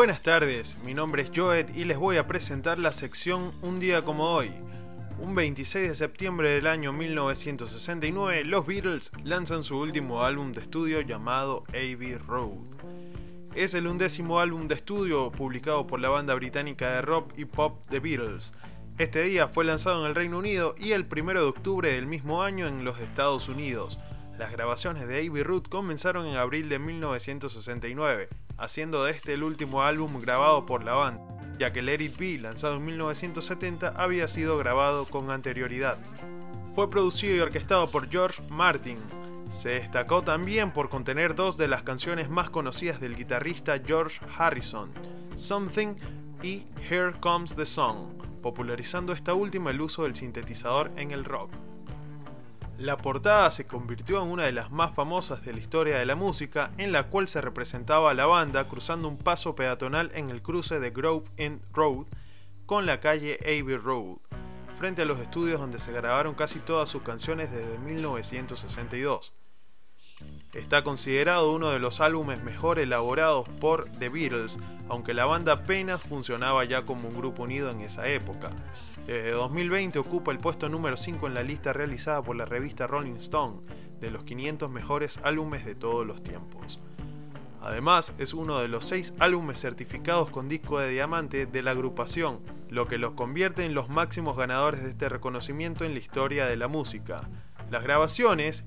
Buenas tardes, mi nombre es Joet y les voy a presentar la sección Un día como hoy. Un 26 de septiembre del año 1969, los Beatles lanzan su último álbum de estudio llamado Abbey Road. Es el undécimo álbum de estudio publicado por la banda británica de rock y pop The Beatles. Este día fue lanzado en el Reino Unido y el 1 de octubre del mismo año en los Estados Unidos. Las grabaciones de Abbey Road comenzaron en abril de 1969 haciendo de este el último álbum grabado por la banda, ya que Let It Be, lanzado en 1970, había sido grabado con anterioridad. Fue producido y orquestado por George Martin. Se destacó también por contener dos de las canciones más conocidas del guitarrista George Harrison, Something y Here Comes the Song, popularizando esta última el uso del sintetizador en el rock. La portada se convirtió en una de las más famosas de la historia de la música, en la cual se representaba a la banda cruzando un paso peatonal en el cruce de Grove End Road con la calle Abbey Road, frente a los estudios donde se grabaron casi todas sus canciones desde 1962. Está considerado uno de los álbumes mejor elaborados por The Beatles, aunque la banda apenas funcionaba ya como un grupo unido en esa época. Desde 2020 ocupa el puesto número 5 en la lista realizada por la revista Rolling Stone de los 500 mejores álbumes de todos los tiempos. Además, es uno de los 6 álbumes certificados con disco de diamante de la agrupación, lo que los convierte en los máximos ganadores de este reconocimiento en la historia de la música. Las grabaciones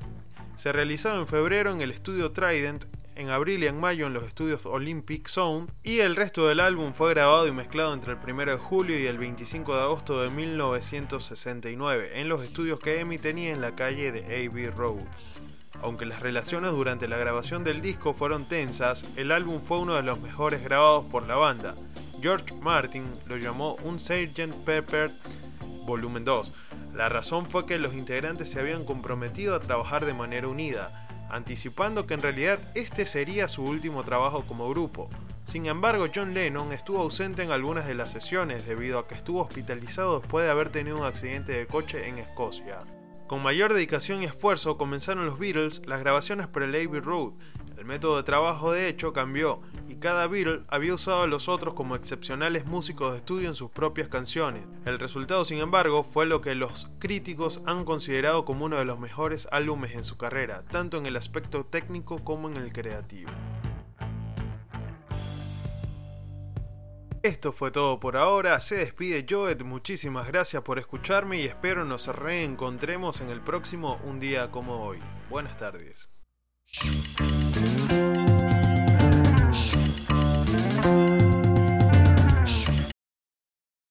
se realizaron en febrero en el estudio Trident en abril y en mayo en los estudios Olympic Sound y el resto del álbum fue grabado y mezclado entre el 1 de julio y el 25 de agosto de 1969 en los estudios que Emi tenía en la calle de Abbey Road. Aunque las relaciones durante la grabación del disco fueron tensas, el álbum fue uno de los mejores grabados por la banda. George Martin lo llamó un Sgt. Pepper Volumen 2. La razón fue que los integrantes se habían comprometido a trabajar de manera unida, anticipando que en realidad este sería su último trabajo como grupo. Sin embargo, John Lennon estuvo ausente en algunas de las sesiones debido a que estuvo hospitalizado después de haber tenido un accidente de coche en Escocia. Con mayor dedicación y esfuerzo comenzaron los Beatles las grabaciones por el Abbey Road. El método de trabajo de hecho cambió cada Beatle había usado a los otros como excepcionales músicos de estudio en sus propias canciones. El resultado, sin embargo, fue lo que los críticos han considerado como uno de los mejores álbumes en su carrera, tanto en el aspecto técnico como en el creativo. Esto fue todo por ahora, se despide Joet, muchísimas gracias por escucharme y espero nos reencontremos en el próximo Un día como hoy. Buenas tardes.